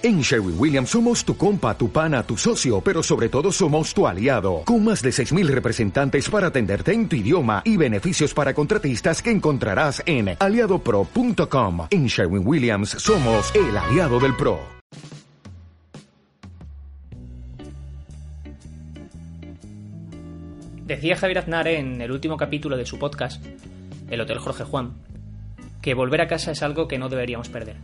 En Sherwin Williams somos tu compa, tu pana, tu socio, pero sobre todo somos tu aliado, con más de 6.000 representantes para atenderte en tu idioma y beneficios para contratistas que encontrarás en aliadopro.com. En Sherwin Williams somos el aliado del PRO. Decía Javier Aznar en el último capítulo de su podcast, El Hotel Jorge Juan, que volver a casa es algo que no deberíamos perder.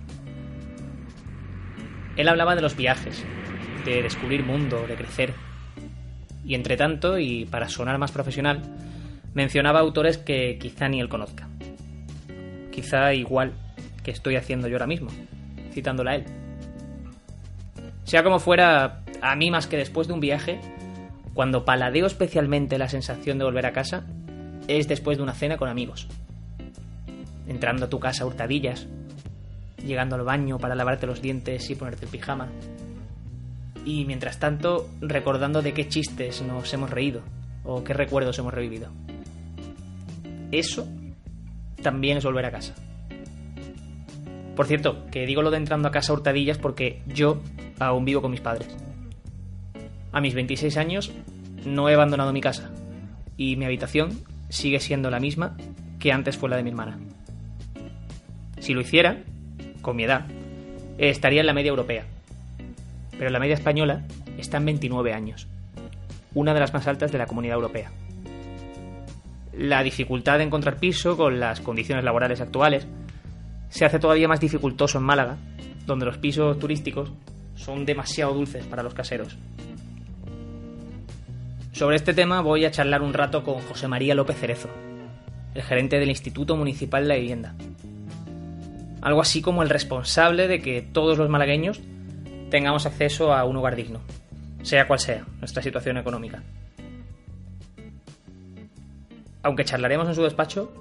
Él hablaba de los viajes, de descubrir mundo, de crecer. Y entre tanto, y para sonar más profesional, mencionaba autores que quizá ni él conozca. Quizá igual que estoy haciendo yo ahora mismo, citándola a él. Sea como fuera, a mí más que después de un viaje, cuando paladeo especialmente la sensación de volver a casa, es después de una cena con amigos. Entrando a tu casa a hurtadillas, llegando al baño para lavarte los dientes y ponerte el pijama. Y mientras tanto, recordando de qué chistes nos hemos reído o qué recuerdos hemos revivido. Eso también es volver a casa. Por cierto, que digo lo de entrando a casa a hurtadillas porque yo aún vivo con mis padres. A mis 26 años no he abandonado mi casa y mi habitación sigue siendo la misma que antes fue la de mi hermana. Si lo hiciera, con mi edad, estaría en la media europea. Pero la media española está en 29 años, una de las más altas de la comunidad europea. La dificultad de encontrar piso con las condiciones laborales actuales se hace todavía más dificultoso en Málaga, donde los pisos turísticos son demasiado dulces para los caseros. Sobre este tema voy a charlar un rato con José María López Cerezo, el gerente del Instituto Municipal de la Vivienda, algo así como el responsable de que todos los malagueños tengamos acceso a un hogar digno, sea cual sea nuestra situación económica. Aunque charlaremos en su despacho,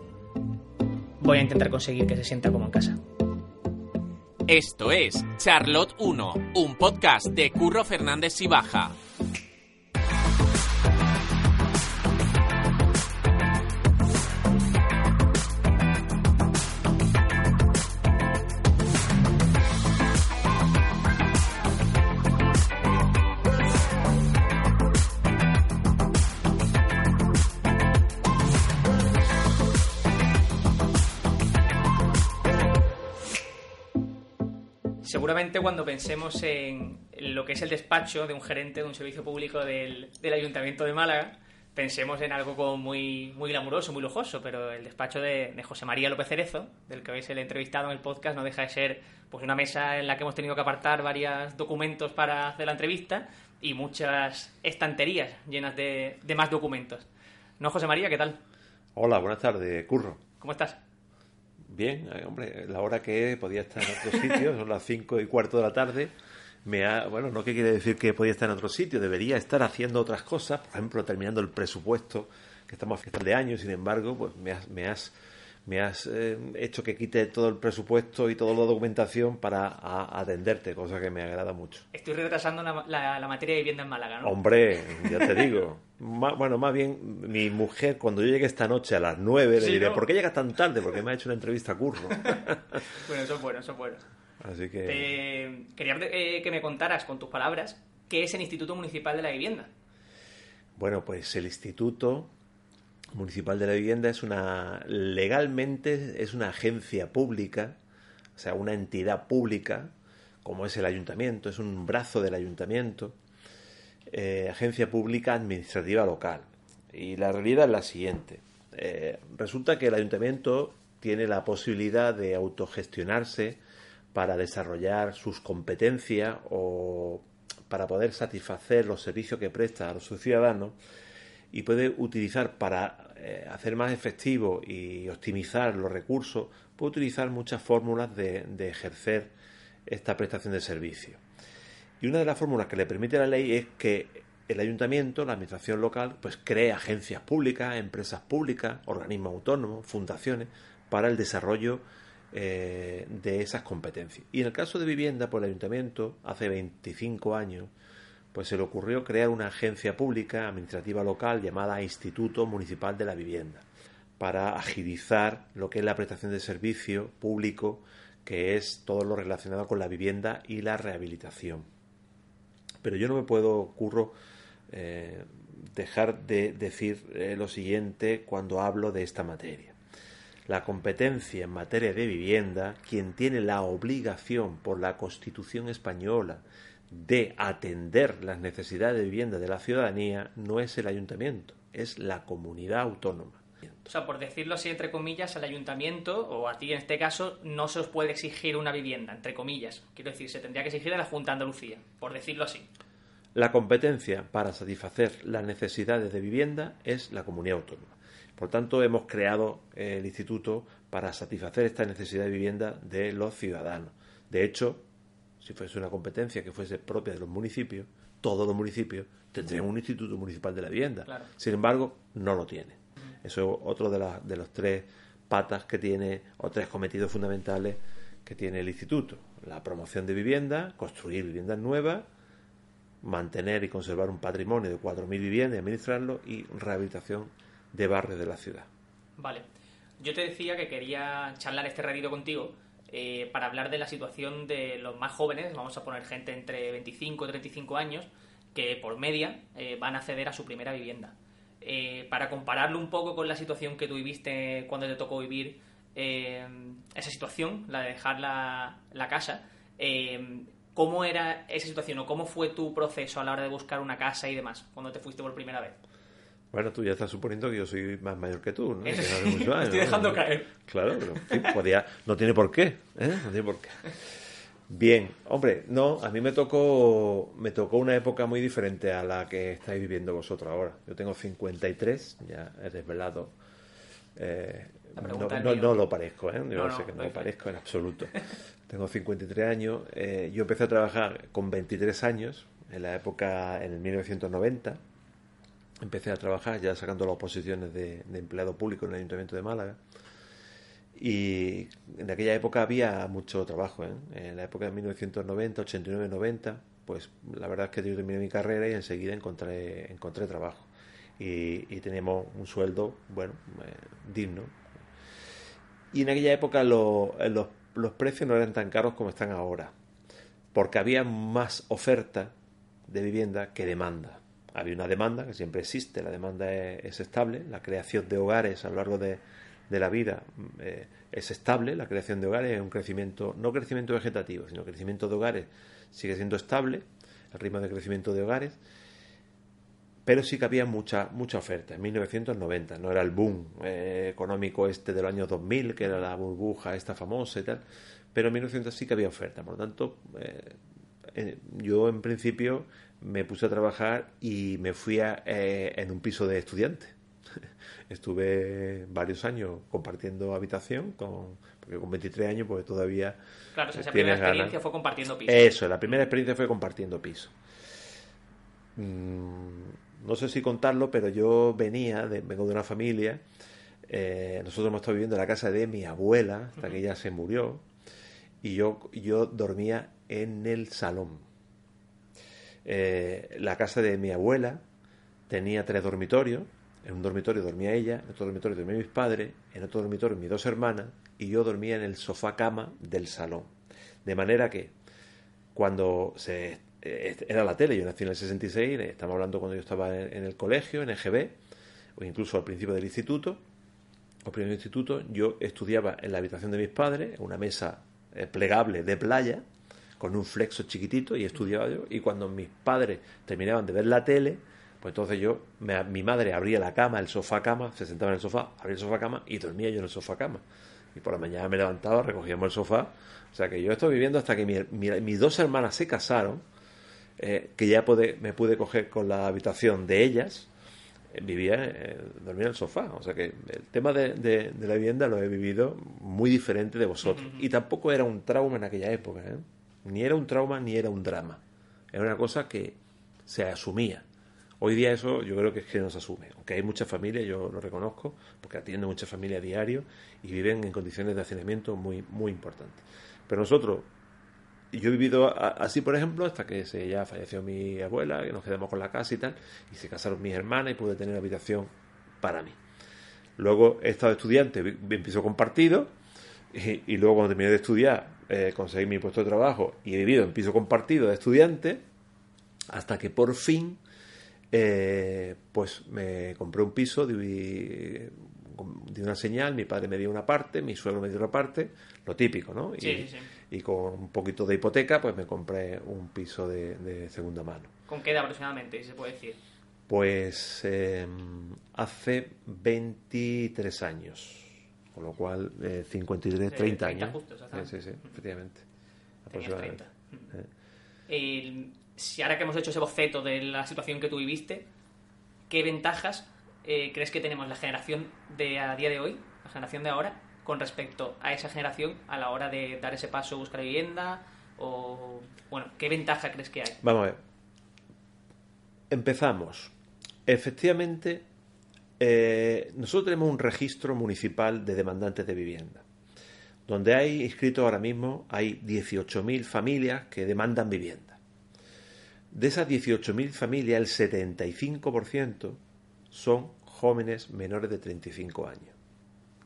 voy a intentar conseguir que se sienta como en casa. Esto es Charlotte 1, un podcast de Curro Fernández y Seguramente cuando pensemos en lo que es el despacho de un gerente de un servicio público del, del Ayuntamiento de Málaga, pensemos en algo como muy, muy glamuroso, muy lujoso, pero el despacho de, de, José María López Cerezo, del que habéis el entrevistado en el podcast, no deja de ser pues una mesa en la que hemos tenido que apartar varios documentos para hacer la entrevista y muchas estanterías llenas de, de más documentos. ¿No, José María? ¿Qué tal? Hola, buenas tardes, Curro. ¿Cómo estás? Bien, eh, hombre, la hora que podía estar en otro sitio, son las cinco y cuarto de la tarde. Me ha, bueno, no que quiere decir que podía estar en otro sitio, debería estar haciendo otras cosas, por ejemplo, terminando el presupuesto que estamos a final de año, sin embargo, pues me has, me has, me has eh, hecho que quite todo el presupuesto y toda la documentación para a, atenderte, cosa que me agrada mucho. Estoy retrasando la, la, la, materia de vivienda en Málaga, ¿no? Hombre, ya te digo. bueno, más bien, mi mujer, cuando yo llegue esta noche a las nueve, le Sí, diré, ¿no? ¿por qué llegas tan tarde? Porque me ha hecho una entrevista a curro. bueno, eso es bueno, eso es bueno. Así que... Te- quería eh, que me contaras con tus palabras qué es el Instituto Municipal de la Vivienda. Bueno, pues el Instituto Municipal de la Vivienda es una legalmente es una agencia pública, o sea, una entidad pública, como es el ayuntamiento, es un brazo del ayuntamiento, eh, agencia pública administrativa local. Y la realidad es la siguiente. Eh, resulta que el ayuntamiento tiene la posibilidad de autogestionarse para desarrollar sus competencias o para poder satisfacer los servicios que presta a los ciudadanos y puede utilizar para eh, hacer más efectivo y optimizar los recursos, puede utilizar muchas fórmulas de, de ejercer esta prestación de servicio. Y una de las fórmulas que le permite la ley es que el ayuntamiento, la administración local, pues cree agencias públicas, empresas públicas, organismos autónomos, fundaciones, para el desarrollo eh, de esas competencias. Y en el caso de vivienda, pues el ayuntamiento, hace 25 años, pues se le ocurrió crear una agencia pública administrativa local llamada Instituto Municipal de la Vivienda, para agilizar lo que es la prestación de servicio público que es todo lo relacionado con la vivienda y la rehabilitación. Pero yo no me puedo, curro, eh, dejar de decir eh, lo siguiente cuando hablo de esta materia. La competencia en materia de vivienda, quien tiene la obligación por la Constitución española de atender las necesidades de vivienda de la ciudadanía, no es el ayuntamiento, es la comunidad autónoma. O sea, por decirlo así, entre comillas, al ayuntamiento, o a ti en este caso, no se os puede exigir una vivienda, entre comillas. Quiero decir, se tendría que exigir a la Junta de Andalucía, por decirlo así. La competencia para satisfacer las necesidades de vivienda es la comunidad autónoma. Por tanto, hemos creado el instituto para satisfacer esta necesidad de vivienda de los ciudadanos. De hecho, si fuese una competencia que fuese propia de los municipios, todos los municipios tendrían un instituto municipal de la vivienda. Sin embargo, no lo tiene. Eso es otro de, de los tres patas que tiene, o tres cometidos fundamentales que tiene el instituto. La promoción de vivienda, construir viviendas nuevas, mantener y conservar un patrimonio de 4.000 viviendas y administrarlo, y rehabilitación de barrios de la ciudad. Vale. Yo te decía que quería charlar este ratito contigo eh, para hablar de la situación de los más jóvenes, vamos a poner gente entre 25 y 35 años, que por media eh, van a acceder a su primera vivienda. Eh, para compararlo un poco con la situación que tú viviste cuando te tocó vivir esa situación, la de dejar la, la casa, ¿cómo era esa situación o cómo fue tu proceso a la hora de buscar una casa y demás cuando te fuiste por primera vez? Bueno, tú ya estás suponiendo que yo soy más mayor que tú, ¿no? Estoy dejando caer. Claro, pero podía, no tiene por qué, ¿eh? No tiene por qué. Bien, hombre, no, a mí me tocó, me tocó una época muy diferente a la que estáis viviendo vosotros ahora. Yo tengo 53, ya he desvelado. Eh, no, no, lo parezco, ¿eh? Yo sé que no lo parezco en absoluto. tengo 53 años. Eh, yo empecé a trabajar con 23 años, en la época, en el 1990 empecé a trabajar ya sacando las posiciones de, empleado público en el Ayuntamiento de Málaga. Y en aquella época había mucho trabajo. ¿eh? En la época de 1990, 89, 90, pues la verdad es que yo terminé mi carrera y enseguida encontré, encontré trabajo. Y, y teníamos un sueldo, bueno, eh, digno. Y en aquella época los, los precios no eran tan caros como están ahora, porque había más oferta de vivienda que demanda había una demanda que siempre existe, la demanda es, estable, la creación de hogares a lo largo de, la vida eh, es estable, la creación de hogares es un crecimiento, no crecimiento vegetativo, sino crecimiento de hogares sigue siendo estable, el ritmo de crecimiento de hogares, pero sí que había mucha, mucha oferta. En 1990 no era el boom eh, económico este del año 2000, que era la burbuja esta famosa y tal, pero en 1900 sí que había oferta. Por lo tanto, eh, yo en principio me puse a trabajar y me fui eh, en un piso de estudiante. Estuve varios años compartiendo habitación, con, porque con 23 años pues todavía... Claro, esa primera experiencia fue compartiendo piso. Eso, la primera experiencia fue compartiendo piso. Mm, no sé si contarlo, pero yo venía, de, vengo de una familia, eh, nosotros hemos estado viviendo en la casa de mi abuela, hasta que ella se murió, y yo, yo dormía en el salón eh, la casa de mi abuela tenía tres dormitorios. En un dormitorio dormía ella, en otro dormitorio dormía mis padres, en otro dormitorio mis dos hermanas y yo dormía en el sofá cama del salón. De manera que cuando se eh, era la tele, yo nací en el 66, estamos hablando cuando yo estaba en, el colegio, en EGB, o incluso al principio del instituto, o primer instituto, yo estudiaba en la habitación de mis padres, una mesa eh, plegable de playa, con un flexo chiquitito y estudiaba yo. Y cuando mis padres terminaban de ver la tele, pues entonces yo, mi madre abría la cama, el sofá cama, se sentaba en el sofá, abría el sofá cama y dormía yo en el sofá cama. Y por la mañana me levantaba, recogíamos el sofá. O sea que yo estoy viviendo hasta que mis dos hermanas se casaron, eh, que ya me pude coger con la habitación de ellas, eh, vivía, eh, dormía en el sofá. O sea que el tema de, la vivienda lo he vivido muy diferente de vosotros. Y tampoco era un trauma en aquella época. Ni era un trauma ni era un drama. Era una cosa que se asumía. Hoy día eso yo creo que es que no se asume. Aunque hay muchas familias, yo lo reconozco, porque atiendo muchas familias a diario y viven en condiciones de hacinamiento muy, muy importantes. Pero nosotros, yo he vivido así, por ejemplo, hasta que se ya falleció mi abuela, que nos quedamos con la casa y tal, y se casaron mis hermanas y pude tener habitación para mí. Luego he estado estudiante, en piso compartido, y, luego cuando terminé de estudiar eh, conseguí mi puesto de trabajo y he vivido en piso compartido de estudiante hasta que por fin eh, pues me compré un piso de, una señal, mi padre me dio una parte, mi suegro me dio otra parte, lo típico, ¿no? Y, y con un poquito de hipoteca, pues me compré un piso de, segunda mano. ¿Con qué edad aproximadamente, si se puede decir? Pues em, hace 23 años, con lo cual 53, 30, años. Justo, sí, sí, efectivamente. Aproximadamente. Si ahora que hemos hecho ese boceto de la situación que tú viviste, ¿qué ventajas eh, crees que tenemos la generación de a día de hoy, la generación de ahora, con respecto a esa generación a la hora de dar ese paso, buscar vivienda? O, bueno, ¿qué ventaja crees que hay? Vamos a ver. Empezamos. Efectivamente, eh, nosotros tenemos un registro municipal de demandantes de vivienda, donde hay inscritos ahora mismo, hay 18.000 familias que demandan vivienda. De esas 18.000 familias, el 75% son jóvenes menores de 35 años.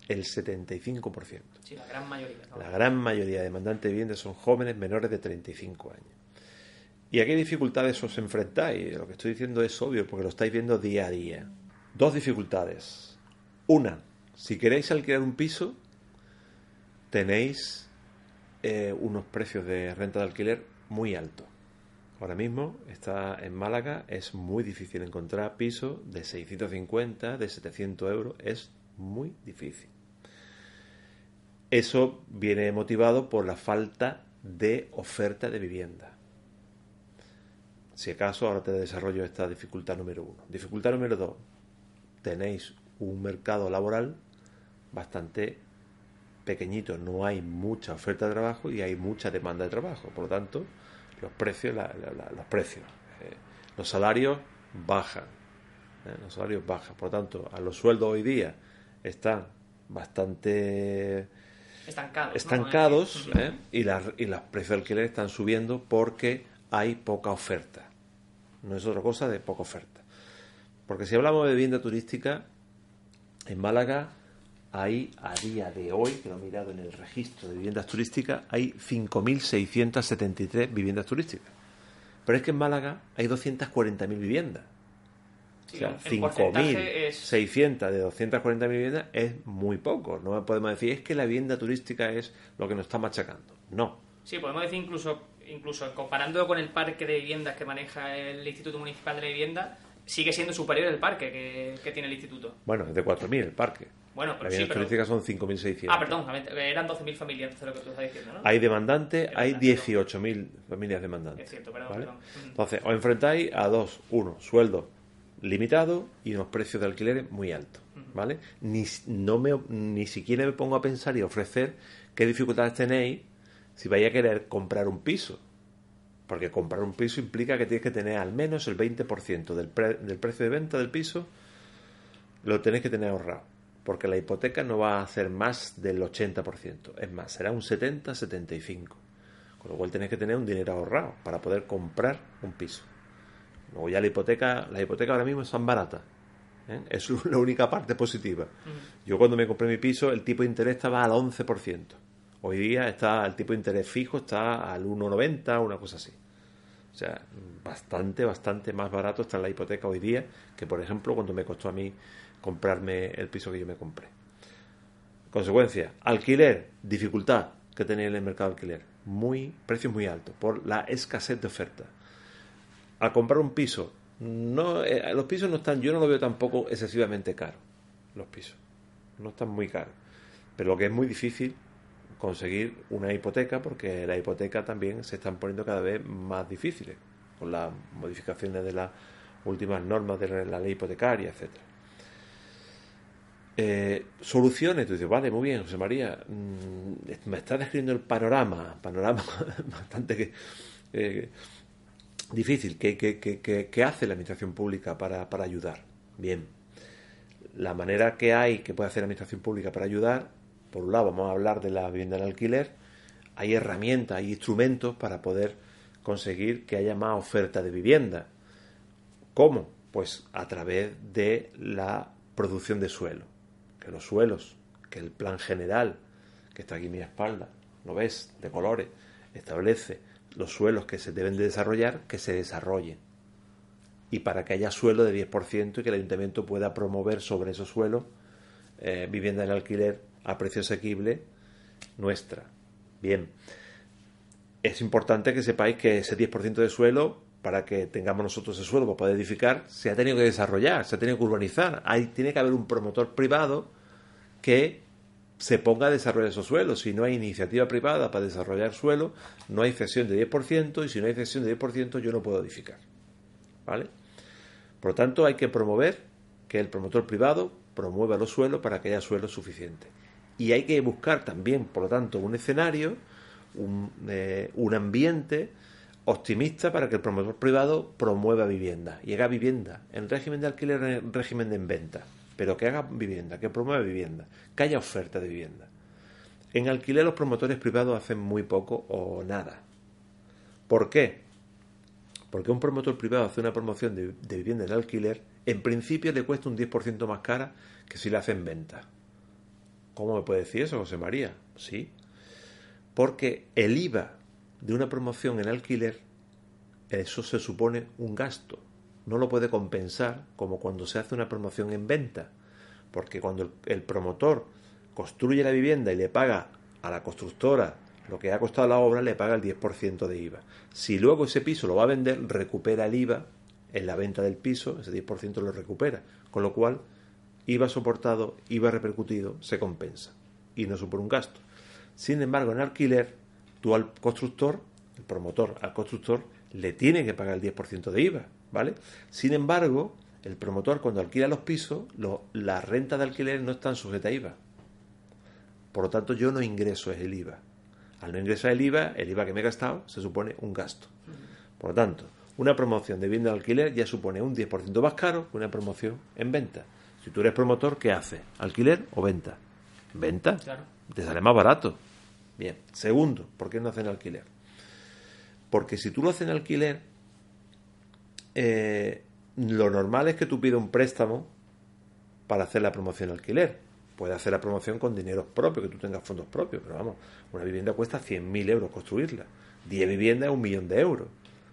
El 75%. Sí, la gran mayoría. La gran mayoría de demandantes de vivienda son jóvenes menores de 35 años. ¿Y a qué dificultades os enfrentáis? Lo que estoy diciendo es obvio porque lo estáis viendo día a día. Dos dificultades. Una, si queréis alquilar un piso, tenéis eh, unos precios de renta de alquiler muy altos. Ahora mismo está en Málaga, es muy difícil encontrar piso de 650, de 700 euros, es muy difícil. Eso viene motivado por la falta de oferta de vivienda. Si acaso, ahora te desarrollo esta dificultad número uno. Dificultad número dos, tenéis un mercado laboral bastante pequeñito, no hay mucha oferta de trabajo y hay mucha demanda de trabajo. Por lo tanto, los precios, los precios, eh, los salarios bajan, eh, los salarios bajan, por lo tanto, a los sueldos hoy día están bastante estancados, estancados ¿eh? y, las, y los precios de alquiler están subiendo porque hay poca oferta. No es otra cosa de poca oferta. Porque si hablamos de vivienda turística, en Málaga hay a día de hoy, que lo he mirado en el registro de viviendas turísticas, hay 5.673 viviendas turísticas. Pero es que en Málaga hay 240.000 viviendas. o sea, 5.600 de 240.000 viviendas es muy poco. No podemos decir es que la vivienda turística es lo que nos está machacando. No. Sí, podemos decir incluso, incluso comparando con el parque de viviendas que maneja el Instituto Municipal de la Vivienda, sigue siendo superior el parque que, tiene el instituto. Bueno, es de 4.000 el parque. Bueno, pero Las sí, turísticas son 5.600. Ah, perdón, eran 12.000 familias, entonces lo que tú estás diciendo, ¿no? Hay demandantes, hay 18.000 familias demandantes. Es cierto, perdón, perdón. Entonces, os enfrentáis a dos. Uno, sueldo limitado y unos precios de alquileres muy altos, ¿vale? Ni, no me, ni siquiera me pongo a pensar y ofrecer qué dificultades tenéis si vais a querer comprar un piso. Porque comprar un piso implica que tienes que tener al menos el 20% del, del precio de venta del piso, lo tenéis que tener ahorrado porque la hipoteca no va a ser más del 80%, es más, será un 70-75%. Con lo cual tenéis que tener un dinero ahorrado para poder comprar un piso. Luego ya la hipoteca, las hipotecas ahora mismo son baratas. ¿eh? Es la única parte positiva. Yo cuando me compré mi piso el tipo de interés estaba al 11%. Hoy día está el tipo de interés fijo está al 1,90, una cosa así. O sea, bastante, bastante más barato está la hipoteca hoy día que, por ejemplo, cuando me costó a mí comprarme el piso que yo me compré. Consecuencia, alquiler, dificultad que tenía en el mercado de alquiler, muy, precios muy altos por la escasez de oferta. Al comprar un piso, no, eh, los pisos no están, yo no lo veo tampoco excesivamente caro, los pisos, no están muy caros, pero lo que es muy difícil conseguir una hipoteca porque las hipotecas también se están poniendo cada vez más difíciles con las modificaciones de las últimas normas de la ley hipotecaria, etcétera. Eh, soluciones, tú dices, vale, muy bien, José María, mm, me está describiendo el panorama, panorama bastante eh, difícil, ¿Qué, hace la administración pública para, para ayudar? Bien, la manera que hay que puede hacer la administración pública para ayudar, por un lado vamos a hablar de la vivienda en alquiler, hay herramientas, hay instrumentos para poder conseguir que haya más oferta de vivienda. ¿Cómo? Pues a través de la producción de suelo que los suelos, que el plan general, que está aquí en mi espalda, lo ves, de colores, establece los suelos que se deben de desarrollar, que se desarrollen. Y para que haya suelo de 10% y que el ayuntamiento pueda promover sobre esos suelos eh, vivienda en alquiler a precio asequible nuestra. Bien, es importante que sepáis que ese 10% de suelo, para que tengamos nosotros ese suelo para poder edificar, se ha tenido que desarrollar, se ha tenido que urbanizar. Hay, tiene que haber un promotor privado que se ponga a desarrollar esos suelos. Si no hay iniciativa privada para desarrollar suelo, no hay cesión de 10% y si no hay cesión de 10% yo no puedo edificar. ¿Vale? Por lo tanto, hay que promover que el promotor privado promueva los suelos para que haya suelo suficiente. Y hay que buscar también, por lo tanto, un escenario, un, eh, ambiente optimista para que el promotor privado promueva vivienda y haga vivienda en régimen de alquiler, en régimen de venta pero que haga vivienda, que promueva vivienda, que haya oferta de vivienda. En alquiler los promotores privados hacen muy poco o nada. ¿Por qué? Porque un promotor privado hace una promoción de, vivienda en alquiler, en principio le cuesta un 10% más cara que si la hace en venta. ¿Cómo me puede decir eso, José María? Sí. Porque el IVA de una promoción en alquiler, eso se supone un gasto no lo puede compensar como cuando se hace una promoción en venta, porque cuando el, promotor construye la vivienda y le paga a la constructora lo que ha costado la obra, le paga el 10% de IVA. Si luego ese piso lo va a vender, recupera el IVA en la venta del piso, ese 10% lo recupera, con lo cual IVA soportado, IVA repercutido, se compensa y no supone un gasto. Sin embargo, en alquiler, tú al constructor, el promotor al constructor, le tiene que pagar el 10% de IVA ¿vale? Sin embargo, el promotor cuando alquila los pisos, la renta de alquiler no están sujeta a IVA. Por lo tanto, yo no ingreso el IVA. Al no ingresar el IVA, el IVA que me he gastado se supone un gasto. Por lo tanto, una promoción de vivienda de alquiler ya supone un 10% más caro que una promoción en venta. Si tú eres promotor, ¿qué haces? ¿Alquiler o venta? ¿Venta? Te sale más barato. Bien. Segundo, ¿por qué no hacen alquiler? Porque si tú lo haces en alquiler, eh, lo normal es que tú pidas un préstamo para hacer la promoción alquiler. Puedes hacer la promoción con dinero propio, que tú tengas fondos propios, pero vamos, una vivienda cuesta 100.000 euros construirla. 10 viviendas es un millón de euros.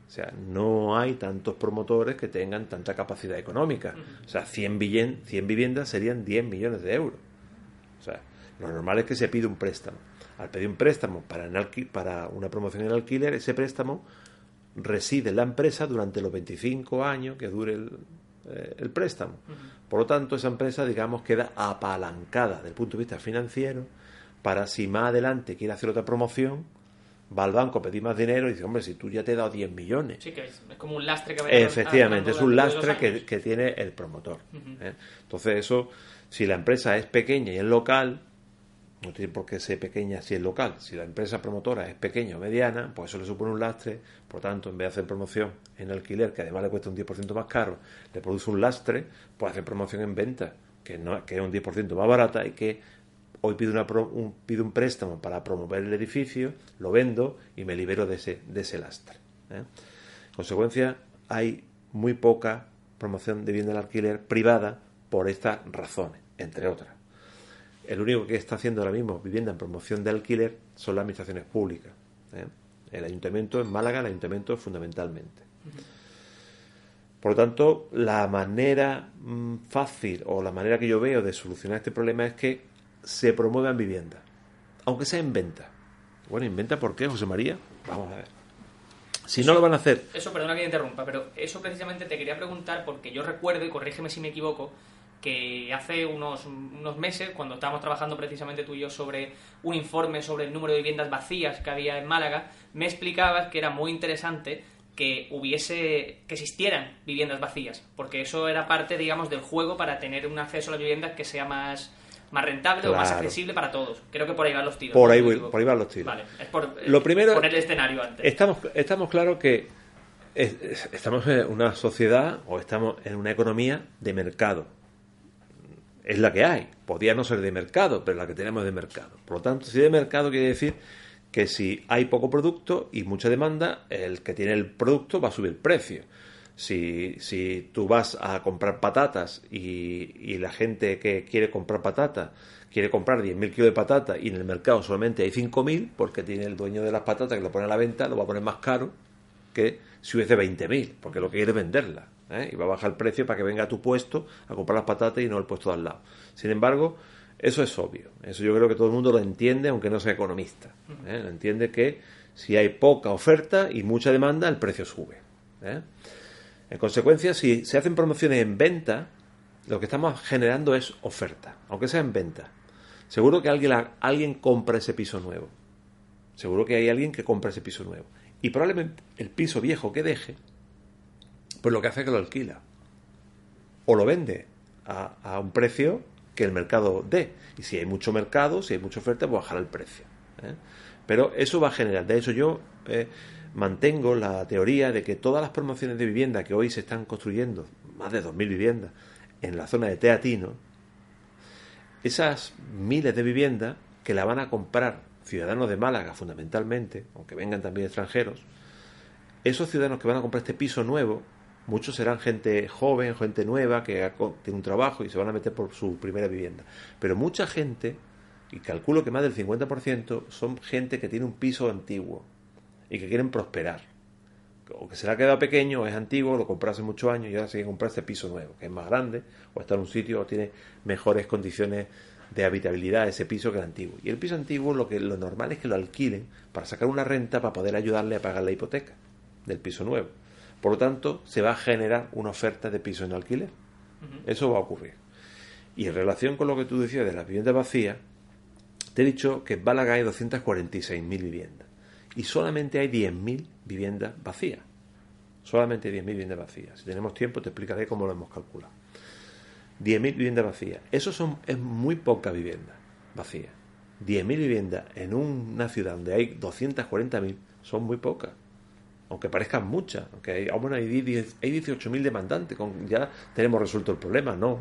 O sea, no hay tantos promotores que tengan tanta capacidad económica. O sea, 100, 100 viviendas serían 10 millones de euros. O sea, lo normal es que se pida un préstamo. Al pedir un préstamo para, para una promoción en alquiler, ese préstamo reside en la empresa durante los 25 años que dure el, eh, préstamo. Por lo tanto, esa empresa, digamos, queda apalancada desde el punto de vista financiero para si más adelante quiere hacer otra promoción, va al banco a pedir más dinero y dice, hombre, si tú ya te he dado 10 millones. Sí, que es, como un lastre que Efectivamente, es un lastre que, tiene el promotor. ¿eh? Entonces, eso, si la empresa es pequeña y es local, no tiene por qué ser pequeña si es local. Si la empresa promotora es pequeña o mediana, pues eso le supone un lastre. Por tanto, en vez de hacer promoción en alquiler, que además le cuesta un 10% más caro, le produce un lastre, pues hacer promoción en venta, que, no, que es un 10% más barata y que hoy pido, un, pido un préstamo para promover el edificio, lo vendo y me libero de ese, de ese lastre. ¿eh? En consecuencia, hay muy poca promoción de bien del alquiler privada por estas razones, entre otras el único que está haciendo ahora mismo vivienda en promoción de alquiler son las administraciones públicas. ¿eh? El ayuntamiento en Málaga, el ayuntamiento fundamentalmente. Por lo tanto, la manera mm, fácil o la manera que yo veo de solucionar este problema es que se promuevan viviendas, aunque sea en venta. Bueno, ¿en venta por qué, José María? Vamos a ver. Si no lo van a hacer. Eso, perdona que te interrumpa, pero eso precisamente te quería preguntar porque yo recuerdo, y corrígeme si me equivoco, que hace unos, unos meses, cuando estábamos trabajando precisamente tú y yo sobre un informe sobre el número de viviendas vacías que había en Málaga, me explicabas que era muy interesante que hubiese que existieran viviendas vacías, porque eso era parte, digamos, del juego para tener un acceso a las viviendas que sea más más rentable o más accesible para todos. Creo que por ahí van los tiros. Por ahí, por ahí van los tiros. Vale, es por Lo primero, poner el escenario antes. Estamos, estamos claros que estamos en una sociedad o estamos en una economía de mercado es la que hay. Podría no ser de mercado, pero la que tenemos de mercado. Por lo tanto, si de mercado quiere decir que si hay poco producto y mucha demanda, el que tiene el producto va a subir precio. Si, si tú vas a comprar patatas y, y la gente que quiere comprar patatas quiere comprar 10.000 kilos de patata y en el mercado solamente hay 5.000 porque tiene el dueño de las patatas que lo pone a la venta, lo va a poner más caro que si hubiese 20.000, porque lo que quiere es venderla. ¿Eh? Y va a bajar el precio para que venga a tu puesto a comprar las patatas y no el puesto de al lado. Sin embargo, eso es obvio. Eso yo creo que todo el mundo lo entiende, aunque no sea economista. ¿eh? entiende que si hay poca oferta y mucha demanda, el precio sube. ¿eh? En consecuencia, si se hacen promociones en venta, lo que estamos generando es oferta, aunque sea en venta. Seguro que alguien, alguien compra ese piso nuevo. Seguro que hay alguien que compra ese piso nuevo. Y probablemente el piso viejo que deje, pues lo que hace es que lo alquila. O lo vende a, un precio que el mercado dé. Y si hay mucho mercado, si hay mucha oferta, pues bajará el precio. ¿eh? Pero eso va a generar. De hecho, yo eh, mantengo la teoría de que todas las promociones de vivienda que hoy se están construyendo, más de 2.000 viviendas, en la zona de Teatino, esas miles de viviendas que la van a comprar ciudadanos de Málaga fundamentalmente, aunque vengan también extranjeros, esos ciudadanos que van a comprar este piso nuevo, muchos serán gente joven, gente nueva, que tiene un trabajo y se van a meter por su primera vivienda. Pero mucha gente, y calculo que más del 50%, son gente que tiene un piso antiguo y que quieren prosperar. O que se le ha quedado pequeño, es antiguo, lo compró hace muchos años y ahora se quiere comprar este piso nuevo, que es más grande, o está en un sitio o tiene mejores condiciones de habitabilidad ese piso que el antiguo. Y el piso antiguo lo que lo normal es que lo alquilen para sacar una renta para poder ayudarle a pagar la hipoteca del piso nuevo. Por lo tanto, se va a generar una oferta de piso en alquiler. Eso va a ocurrir. Y en relación con lo que tú decías de las viviendas vacías, te he dicho que en Málaga hay 246.000 viviendas y solamente hay 10.000 viviendas vacías. Solamente 10.000 viviendas vacías. Si tenemos tiempo te explicaré cómo lo hemos calculado. 10.000 viviendas vacías. Eso son, es muy poca vivienda vacía. 10.000 viviendas en una ciudad donde hay 240.000 son muy pocas. Aunque parezcan muchas. Aunque hay, ah, hay, 18.000 demandantes. Con, ya tenemos resuelto el problema. No.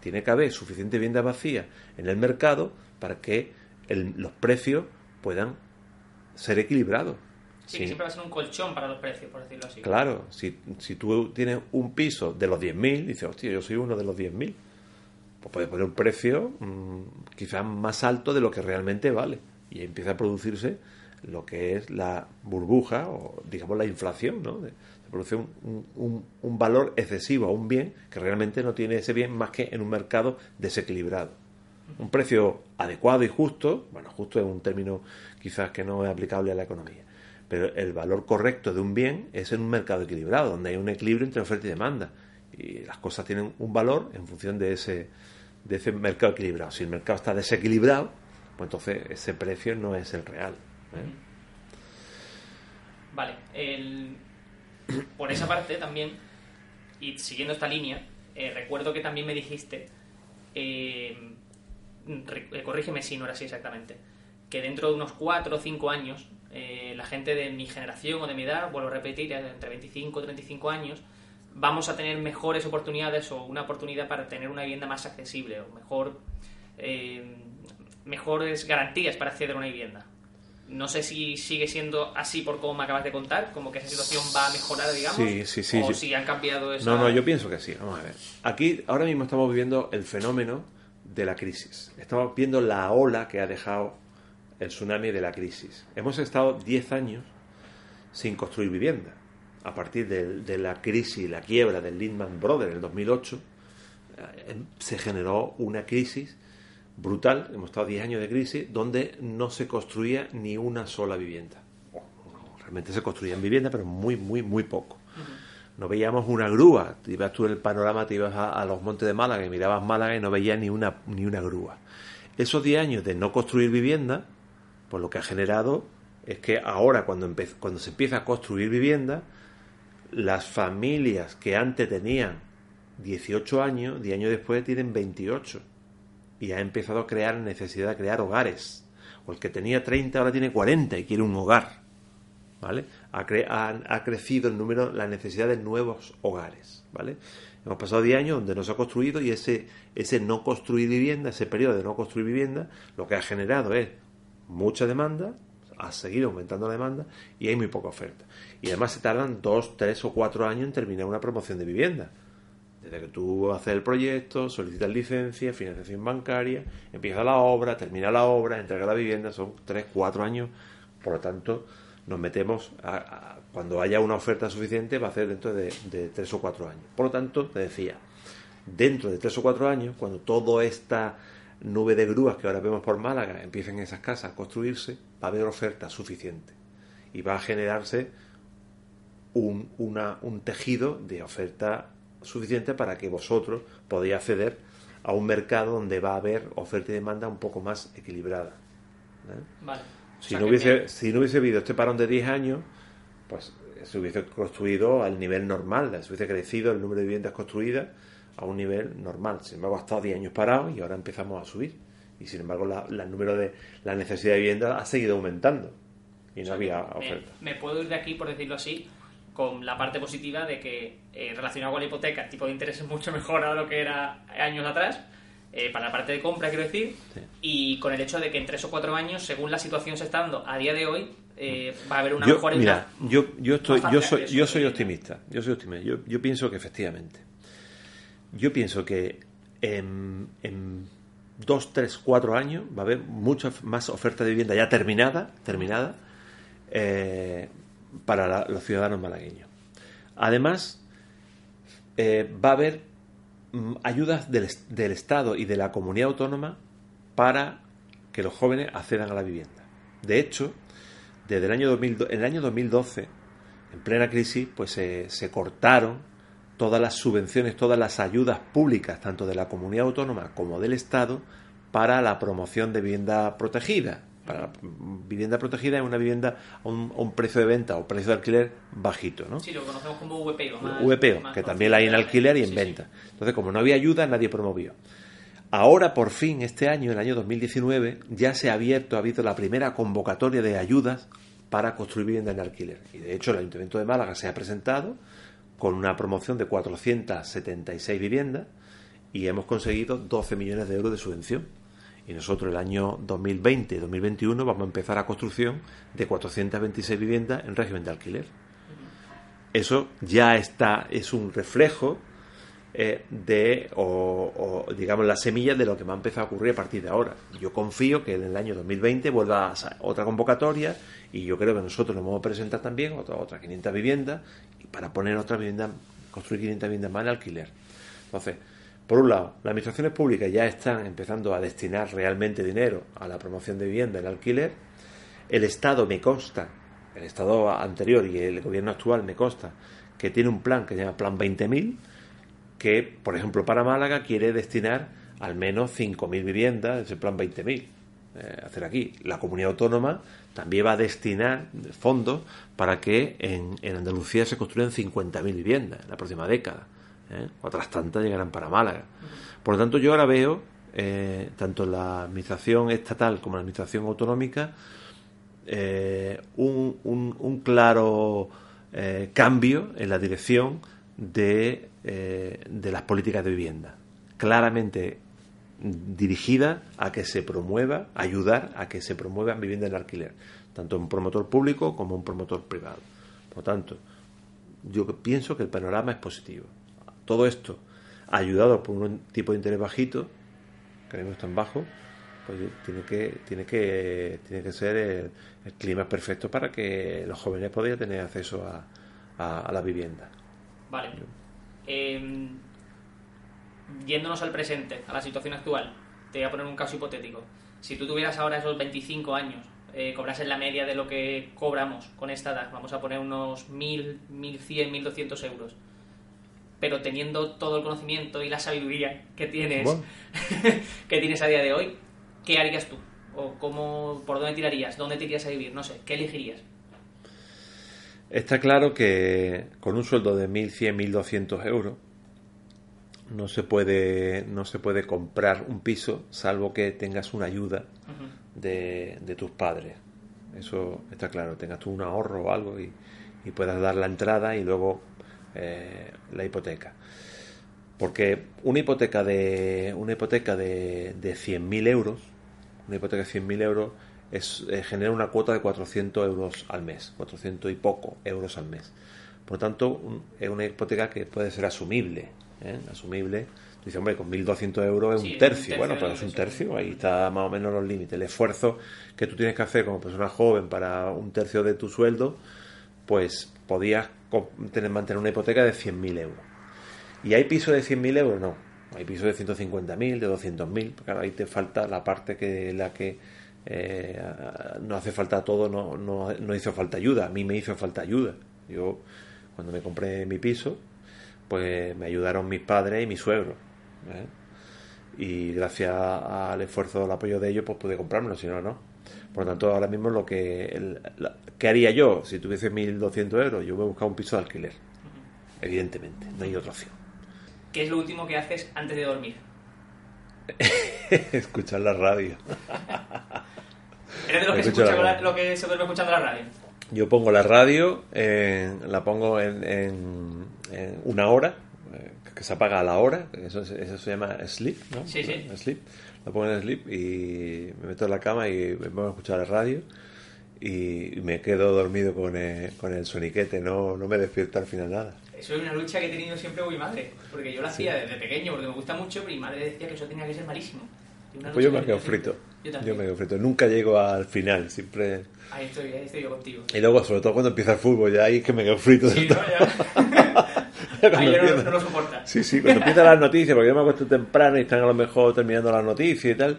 Tiene que haber suficiente vivienda vacía en el mercado para que los precios puedan ser equilibrados. Sí, siempre va a ser un colchón para los precios, por decirlo así. Claro, si, si tú tienes un piso de los 10.000, dices, hostia, yo soy uno de los 10.000, pues puedes poner un precio mm, quizás más alto de lo que realmente vale. Y empieza a producirse lo que es la burbuja o, digamos, la inflación, ¿no? De, produce un, un, un, valor excesivo a un bien que realmente no tiene ese bien más que en un mercado desequilibrado. Un precio adecuado y justo, bueno, justo es un término quizás que no es aplicable a la economía pero el valor correcto de un bien es en un mercado equilibrado, donde hay un equilibrio entre oferta y demanda. Y las cosas tienen un valor en función de ese, de ese mercado equilibrado. Si el mercado está desequilibrado, pues entonces ese precio no es el real. ¿Eh? Vale. Por esa parte también, y siguiendo esta línea, eh, recuerdo que también me dijiste, eh, corrígeme si no era así exactamente, que dentro de unos 4 o 5 años eh, la gente de mi generación o de mi edad, vuelvo a repetir, entre 25 y 35 años, vamos a tener mejores oportunidades o una oportunidad para tener una vivienda más accesible o mejor, eh, mejores garantías para acceder a una vivienda. No sé si sigue siendo así por como me acabas de contar, como que esa situación va a mejorar, digamos, sí, sí, sí, o si han cambiado eso. No, no, yo pienso que sí. Vamos a ver. Aquí ahora mismo estamos viviendo el fenómeno de la crisis. Estamos viendo la ola que ha dejado el tsunami de la crisis. Hemos estado 10 años sin construir vivienda. A partir de, la crisis, la quiebra del Lehman Brothers en el 2008, eh, se generó una crisis brutal. Hemos estado 10 años de crisis donde no se construía ni una sola vivienda. Realmente se construían viviendas, pero muy, muy, muy poco. No veíamos una grúa. Te ibas tú en el panorama, te ibas a, los montes de Málaga y mirabas Málaga y no veías ni una, ni una grúa. Esos 10 años de no construir vivienda pues lo que ha generado es que ahora cuando, cuando se empieza a construir vivienda, las familias que antes tenían 18 años, 10 años después tienen 28. Y ha empezado a crear necesidad de crear hogares. O el que tenía 30 ahora tiene 40 y quiere un hogar. ¿Vale? Ha, ha, crecido el número, la necesidad de nuevos hogares. ¿Vale? Hemos pasado 10 años donde no se ha construido y ese, ese no construir vivienda, ese periodo de no construir vivienda, lo que ha generado es mucha demanda, ha seguido aumentando la demanda y hay muy poca oferta. Y además se tardan dos, tres o cuatro años en terminar una promoción de vivienda. Desde que tú haces el proyecto, solicitas licencia, financiación bancaria, empieza la obra, termina la obra, entrega la vivienda, son tres, cuatro años. Por lo tanto, nos metemos, a, cuando haya una oferta suficiente, va a ser dentro de, de tres o cuatro años. Por lo tanto, te decía, dentro de tres o cuatro años, cuando toda esta nube de grúas que ahora vemos por Málaga empiecen esas casas a construirse, va a haber oferta suficiente y va a generarse un, un tejido de oferta suficiente para que vosotros podáis acceder a un mercado donde va a haber oferta y demanda un poco más equilibrada. Vale. Si, no hubiese, si no hubiese habido este parón de 10 años, pues se hubiese construido al nivel normal, se hubiese crecido el número de viviendas construidas a un nivel normal. Sin embargo, ha estado 10 años parado y ahora empezamos a subir. Y sin embargo, la, el número de la necesidad de vivienda ha seguido aumentando y no había oferta. Me, puedo ir de aquí, por decirlo así, con la parte positiva de que eh, relacionado con la hipoteca, el tipo de interés es mucho mejor a lo que era años atrás. Eh, para la parte de compra, quiero decir, y con el hecho de que en tres o cuatro años, según la situación se está dando a día de hoy, eh, va a haber una mejor Mira, yo, yo, estoy, yo soy, yo soy optimista. Yo soy optimista. Yo, yo pienso que efectivamente yo pienso que en, dos, tres, cuatro años va a haber mucha más oferta de vivienda ya terminada, terminada eh, para los ciudadanos malagueños. Además, eh, va a haber mm, ayudas del, Estado y de la comunidad autónoma para que los jóvenes accedan a la vivienda. De hecho, desde el año, 2000, en el año 2012, en plena crisis, pues se cortaron todas las subvenciones, todas las ayudas públicas, tanto de la comunidad autónoma como del Estado, para la promoción de vivienda protegida. Para vivienda protegida es una vivienda a un, precio de venta o precio de alquiler bajito, ¿no? Sí, lo conocemos como VPO. VPO, que también la hay en alquiler y en venta. Entonces, como no había ayuda, nadie promovió. Ahora, por fin, este año, el año 2019, ya se ha abierto, ha habido la primera convocatoria de ayudas para construir vivienda en alquiler. Y de hecho, el Ayuntamiento de Málaga se ha presentado con una promoción de 476 viviendas y hemos conseguido 12 millones de euros de subvención. Y nosotros el año 2020 y 2021 vamos a empezar a construcción de 426 viviendas en régimen de alquiler. Eso ya está, es un reflejo eh, de, o, digamos, la semilla de lo que va a empezar a ocurrir a partir de ahora. Yo confío que en el año 2020 vuelva a otra convocatoria y yo creo que nosotros nos vamos a presentar también otras otra 500 viviendas para poner otra vivienda, construir 500 viviendas más en alquiler. Entonces, por un lado, las administraciones públicas ya están empezando a destinar realmente dinero a la promoción de vivienda en alquiler. El Estado me consta, el Estado anterior y el gobierno actual me consta que tiene un plan que se llama Plan 20.000, que, por ejemplo, para Málaga quiere destinar al menos 5.000 viviendas, ese plan 20.000. Eh, hacer aquí. La comunidad autónoma también va a destinar fondos para que en, Andalucía se construyan 50.000 viviendas en la próxima década. ¿Eh? Otras tantas llegarán para Málaga. Por lo tanto, yo ahora veo, eh, tanto en la administración estatal como en la administración autonómica, un, claro cambio en la dirección de, de las políticas de vivienda. Claramente dirigida a que se promueva, ayudar a que se promueva vivienda en alquiler, tanto un promotor público como un promotor privado. Por lo tanto, yo pienso que el panorama es positivo. Todo esto, ayudado por un tipo de interés bajito, que no es tan bajo, pues tiene que, tiene que, tiene que ser el, clima perfecto para que los jóvenes puedan tener acceso a, a, la vivienda. Vale. Eh yéndonos al presente, a la situación actual, te voy a poner un caso hipotético. Si tú tuvieras ahora esos 25 años, eh, cobrases la media de lo que cobramos con esta edad, vamos a poner unos 1.000, 1.100, 1.200 euros, pero teniendo todo el conocimiento y la sabiduría que tienes, que tienes a día de hoy, ¿qué harías tú? ¿O cómo, por dónde tirarías? ¿Dónde te irías a vivir? No sé, ¿qué elegirías? Está claro que con un sueldo de 1.100, 1.200 euros, no se puede no se puede comprar un piso salvo que tengas una ayuda de, tus padres eso está claro tengas tú un ahorro o algo y, puedas dar la entrada y luego eh, la hipoteca porque una hipoteca de una hipoteca de, de 100.000 euros una hipoteca de 100.000 euros es, eh, genera una cuota de 400 euros al mes 400 y poco euros al mes por lo tanto es una hipoteca que puede ser asumible ¿eh? asumible. Dice, hombre, con 1.200 euros es Sí, un un tercio. tercio Bueno, de pues es un tercio, ahí está más o menos los límites. El esfuerzo que tú tienes que hacer como persona joven para un tercio de tu sueldo, pues podías mantener una hipoteca de 100.000 euros. ¿Y hay pisos de 100.000 euros? No. Hay pisos de 150.000, de 200.000. porque ahí te falta la parte que la que eh, no hace falta todo, no, no, no hizo falta ayuda. A mí me hizo falta ayuda. Yo, cuando me compré mi piso, pues me ayudaron mis padres y mi suegro. ¿eh? Y gracias al esfuerzo, al apoyo de ellos, pues pude comprármelo, si no, no. Por lo tanto, ahora mismo lo que... el- la- ¿Qué haría yo si tuviese 1.200 euros? Yo me buscaba un piso de alquiler. Evidentemente, no hay otra opción. ¿Qué es lo último que haces antes de dormir? Escuchar la radio. ¿Eres de los que, se la escucha radio. lo que se duerme escuchando la radio? Yo pongo la radio, eh, la pongo en, en- en una hora, eh, que se apaga a la hora, eso, es- eso se llama sleep, ¿no? Sí, sí. Sleep. La pongo en sleep y me meto en la cama y me pongo a escuchar la radio y me quedo dormido con el, con el soniquete, no, no me despierto al final nada. Eso es una lucha que he tenido siempre con mi madre. Porque yo lo hacía desde pequeño porque me gusta mucho, pero mi madre decía que eso tenía que ser malísimo. Pues yo me quedo frito. Yo Yo me quedo frito. Nunca llego al final, siempre... Ahí estoy, ahí estoy yo contigo. Y luego, sobre todo cuando empieza el fútbol, ya ahí es que me quedo frito. Sí, no, ya. No, empieza- no lo. Sí, sí, cuando empiezan las noticias, porque yo me acuesto temprano y están a lo mejor terminando las noticias y tal.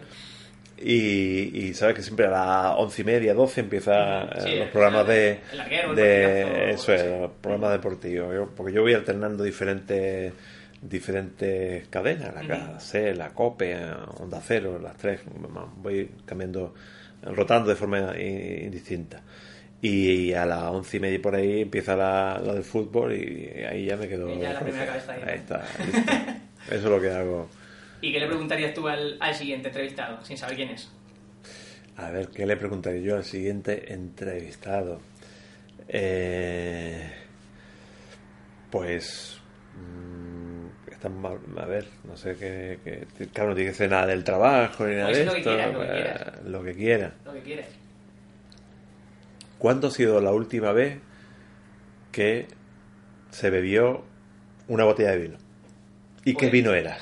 Y, y sabes que siempre a las once y media, doce empiezan Sí, eh, los el- programas de, el larguero, el de eso es, sí. los programas deportivos. Yo- porque yo voy alternando diferentes diferentes cadenas, la Ujú. KC, la COPE, Onda Cero, las tres, voy cambiando, rotando de forma indistinta. Y a las once y media por ahí empieza la, la del fútbol y ahí ya me quedo. Y ya la primera cabeza ahí. Ahí está. Eso es lo que hago. ¿Y qué le preguntarías tú al, al siguiente entrevistado, sin saber quién es? A ver, ¿qué le preguntaré yo al siguiente entrevistado? Eh, pues. mm, están mal- a ver, no sé qué. qué- claro, no tiene que ser nada del trabajo ni nada Puede de ser lo que esto. quieras, lo que eh, quieras. lo que quiera. Lo que quieras. ¿Cuándo ha sido la última vez que se bebió una botella de vino? ¿Y qué Pues- vino era?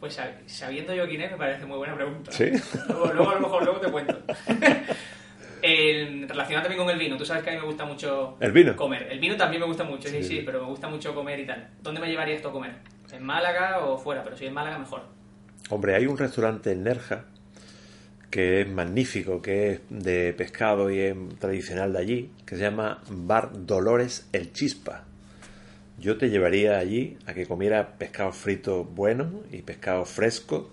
Pues sab- sabiendo yo quién es, me parece muy buena pregunta. ¿Sí? Luego, luego a lo mejor luego te cuento. El- relacionado también con el vino, tú sabes que a mí me gusta mucho ¿El vino? comer. El vino también me gusta mucho, sí, Sí. sí, pero me gusta mucho comer y tal. ¿Dónde me llevaría esto a comer? ¿En Málaga o fuera? Pero si en Málaga, mejor. Hombre, hay un restaurante en Nerja que es magnífico, que es de pescado y es tradicional de allí, que se llama Bar Dolores El Chispa. Yo te llevaría allí a que comiera pescado frito bueno y pescado fresco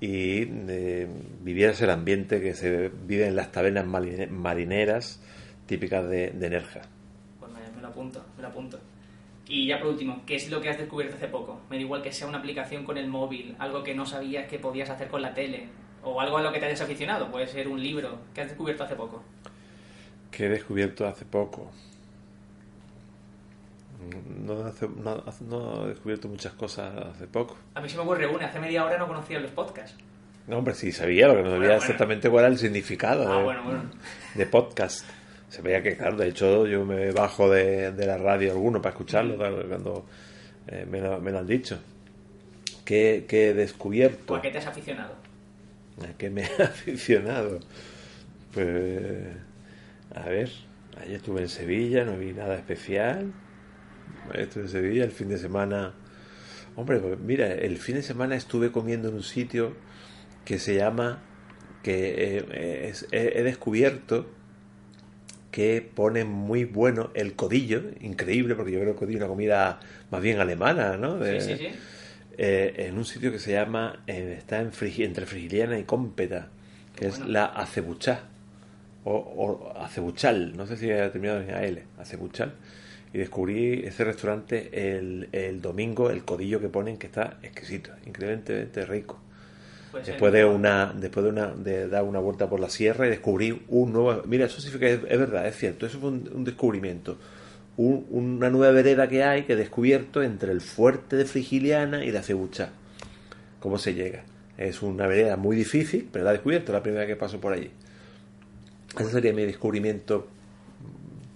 y eh, vivieras el ambiente que se vive en las tabernas marineras típicas de, Nerja. Pues me lo apunto, me lo apunto. Y ya por último, ¿qué es lo que has descubierto hace poco? Me da igual que sea una aplicación con el móvil, algo que no sabías que podías hacer con la tele, o algo a lo que te hayas aficionado, puede ser un libro. ¿Qué has descubierto hace poco? que he descubierto hace poco. No, hace- no- no he descubierto muchas cosas hace poco. A mí se me ocurre una, hace media hora no conocía los podcasts. No, hombre, sí sabía, lo que no sabía Bueno, bueno. exactamente cuál era el significado Ah, de, bueno, bueno. de podcast. Se veía que, claro, de hecho yo me bajo de, de la radio alguno para escucharlo claro, cuando eh, me, lo, me lo han dicho. ¿Qué, qué he descubierto? ¿O a qué te has aficionado? ¿A qué me he aficionado? Pues, a ver, ayer estuve en Sevilla, no vi nada especial. Estuve en Sevilla el fin de semana. Hombre, pues mira, el fin de semana estuve comiendo en un sitio que se llama, que eh, es- he, he descubierto que pone muy bueno el codillo, increíble, porque yo creo que el codillo es una comida más bien alemana, ¿no? De- Sí, sí, sí. Eh, en un sitio que se llama, eh, está en Frigi- entre Frigiliana y Cómpeta, que es la Acebuchá, o, o Acebuchal, no sé si ha terminado en AL, Acebuchal, y descubrí ese restaurante el, el domingo, el codillo que ponen, que está exquisito, increíblemente rico. Puede ser. Después de una, después de una, de dar una vuelta por la sierra y descubrí un nuevo, mira, eso sí que es, es verdad, es cierto, eso fue un, un descubrimiento un, una nueva vereda que hay que he descubierto entre el fuerte de Frigiliana y la Cebucha. ¿Cómo se llega? Es una vereda muy difícil, pero la he descubierto la primera vez que paso por allí. Ese sería mi descubrimiento,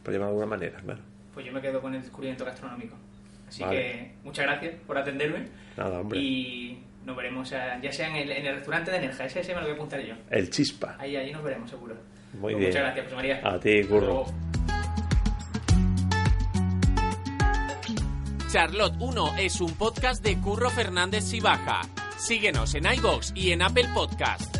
por llamarlo de alguna manera. Pues yo me quedo con el descubrimiento gastronómico. Así vale. que muchas gracias por atenderme. Nada, hombre. Y nos veremos, ya sea en el, en el restaurante de Nerja, ese, ese me lo voy a apuntar yo. El Chispa. Ahí, ahí nos veremos, seguro. Muy pues bien. Muchas gracias, José María. A ti, Curro. Charlotte 1 es un podcast de Curro Fernández Sibaja. Síguenos en iBox y en Apple Podcast.